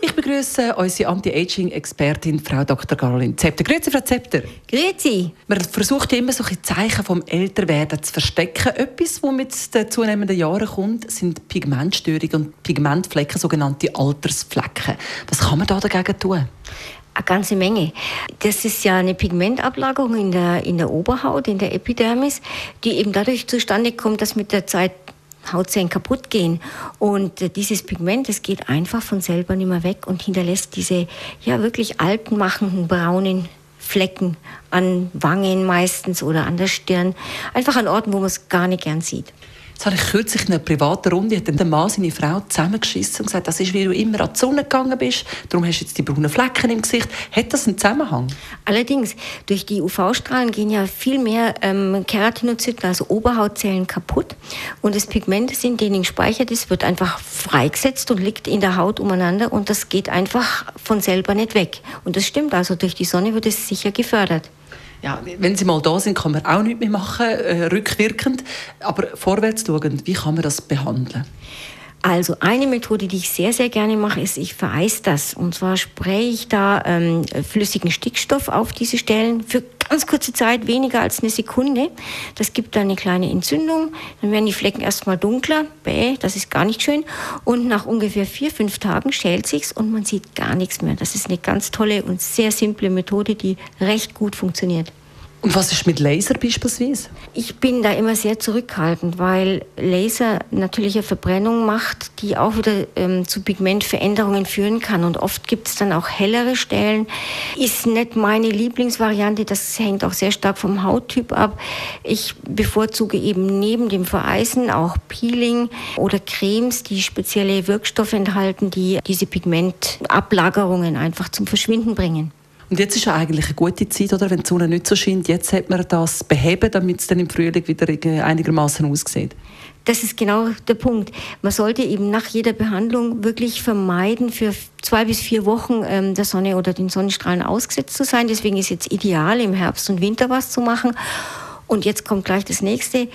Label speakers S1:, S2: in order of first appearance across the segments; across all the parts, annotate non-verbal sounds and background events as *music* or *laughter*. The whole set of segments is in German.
S1: ich begrüße unsere Anti-Aging-Expertin, Frau Dr. Caroline Zepter. Grüezi, Frau Zepter.
S2: Grüezi.
S1: Man versucht immer, solche Zeichen vom Älterwerden zu verstecken. Etwas, was mit den zunehmenden Jahren kommt, sind Pigmentstörungen und Pigmentflecken, sogenannte Altersflecken. Was kann man da dagegen tun?
S2: Eine ganze Menge. Das ist ja eine Pigmentablagerung in der, in der Oberhaut, in der Epidermis, die eben dadurch zustande kommt, dass mit der Zeit Hautzellen kaputt gehen. Und äh, dieses Pigment, das geht einfach von selber nicht mehr weg und hinterlässt diese ja wirklich altenmachenden braunen Flecken an Wangen meistens oder an der Stirn. Einfach an Orten, wo man es gar nicht gern sieht.
S1: Das habe ich kürzlich in einer privaten Runde, hat der Mann seine Frau zusammengeschissen und gesagt, das ist, wie du immer an die Sonne gegangen bist, darum hast du jetzt die braunen Flecken im Gesicht. Hat das einen Zusammenhang?
S2: Allerdings, durch die UV-Strahlen gehen ja viel mehr ähm, Keratinozyten, also Oberhautzellen, kaputt. Und das Pigment, das in denen gespeichert ist, wird einfach freigesetzt und liegt in der Haut umeinander und das geht einfach von selber nicht weg. Und das stimmt, also durch die Sonne wird es sicher gefördert
S1: ja, wenn sie mal da sind, kann man auch nichts mehr machen, äh, rückwirkend. Aber vorwärts schauen, wie kann man das behandeln?
S2: Also eine Methode, die ich sehr, sehr gerne mache, ist, ich vereise das. Und zwar spraye ich da ähm, flüssigen Stickstoff auf diese Stellen für ganz kurze Zeit, weniger als eine Sekunde. Das gibt dann eine kleine Entzündung. Dann werden die Flecken erstmal dunkler. Bäh, das ist gar nicht schön. Und nach ungefähr vier, fünf Tagen schält sich's und man sieht gar nichts mehr. Das ist eine ganz tolle und sehr simple Methode, die recht gut funktioniert.
S1: Und was ist mit Laser beispielsweise?
S2: Ich bin da immer sehr zurückhaltend, weil Laser natürliche Verbrennung macht, die auch wieder ähm, zu Pigmentveränderungen führen kann. Und oft gibt es dann auch hellere Stellen. Ist nicht meine Lieblingsvariante, das hängt auch sehr stark vom Hauttyp ab. Ich bevorzuge eben neben dem Vereisen auch Peeling oder Cremes, die spezielle Wirkstoffe enthalten, die diese Pigmentablagerungen einfach zum Verschwinden bringen.
S1: Und jetzt ist ja eigentlich eine gute Zeit, oder? wenn die Sonne nicht so scheint. Jetzt hat man das beheben, damit es dann im Frühling wieder einigermaßen aussieht.
S2: Das ist genau der Punkt. Man sollte eben nach jeder Behandlung wirklich vermeiden, für zwei bis vier Wochen ähm, der Sonne oder den Sonnenstrahlen ausgesetzt zu sein. Deswegen ist jetzt ideal, im Herbst und Winter was zu machen. Und jetzt kommt gleich das nächste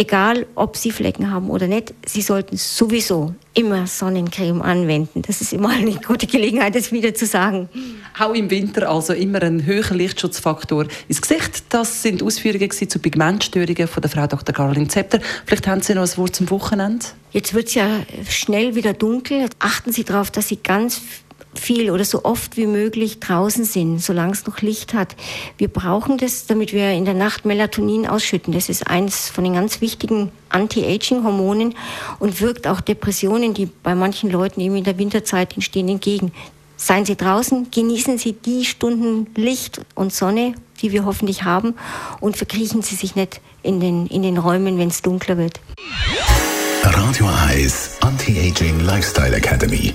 S2: egal ob sie Flecken haben oder nicht, sie sollten sowieso immer Sonnencreme anwenden. Das ist immer eine *laughs* gute Gelegenheit, das wieder zu sagen.
S1: Auch im Winter also immer ein höherer Lichtschutzfaktor ins Gesicht. Das sind Ausführungen zu Pigmentstörungen von der Frau Dr. Caroline Zepter. Vielleicht haben Sie noch ein Wort zum Wochenende?
S2: Jetzt wird es ja schnell wieder dunkel. Achten Sie darauf, dass Sie ganz viel oder so oft wie möglich draußen sind, solange es noch Licht hat. Wir brauchen das, damit wir in der Nacht Melatonin ausschütten. Das ist eins von den ganz wichtigen Anti-Aging-Hormonen und wirkt auch Depressionen, die bei manchen Leuten eben in der Winterzeit entstehen, entgegen. Seien Sie draußen, genießen Sie die Stunden Licht und Sonne, die wir hoffentlich haben, und verkriechen Sie sich nicht in den, in den Räumen, wenn es dunkler wird.
S3: Radio Eyes Anti-Aging Lifestyle Academy.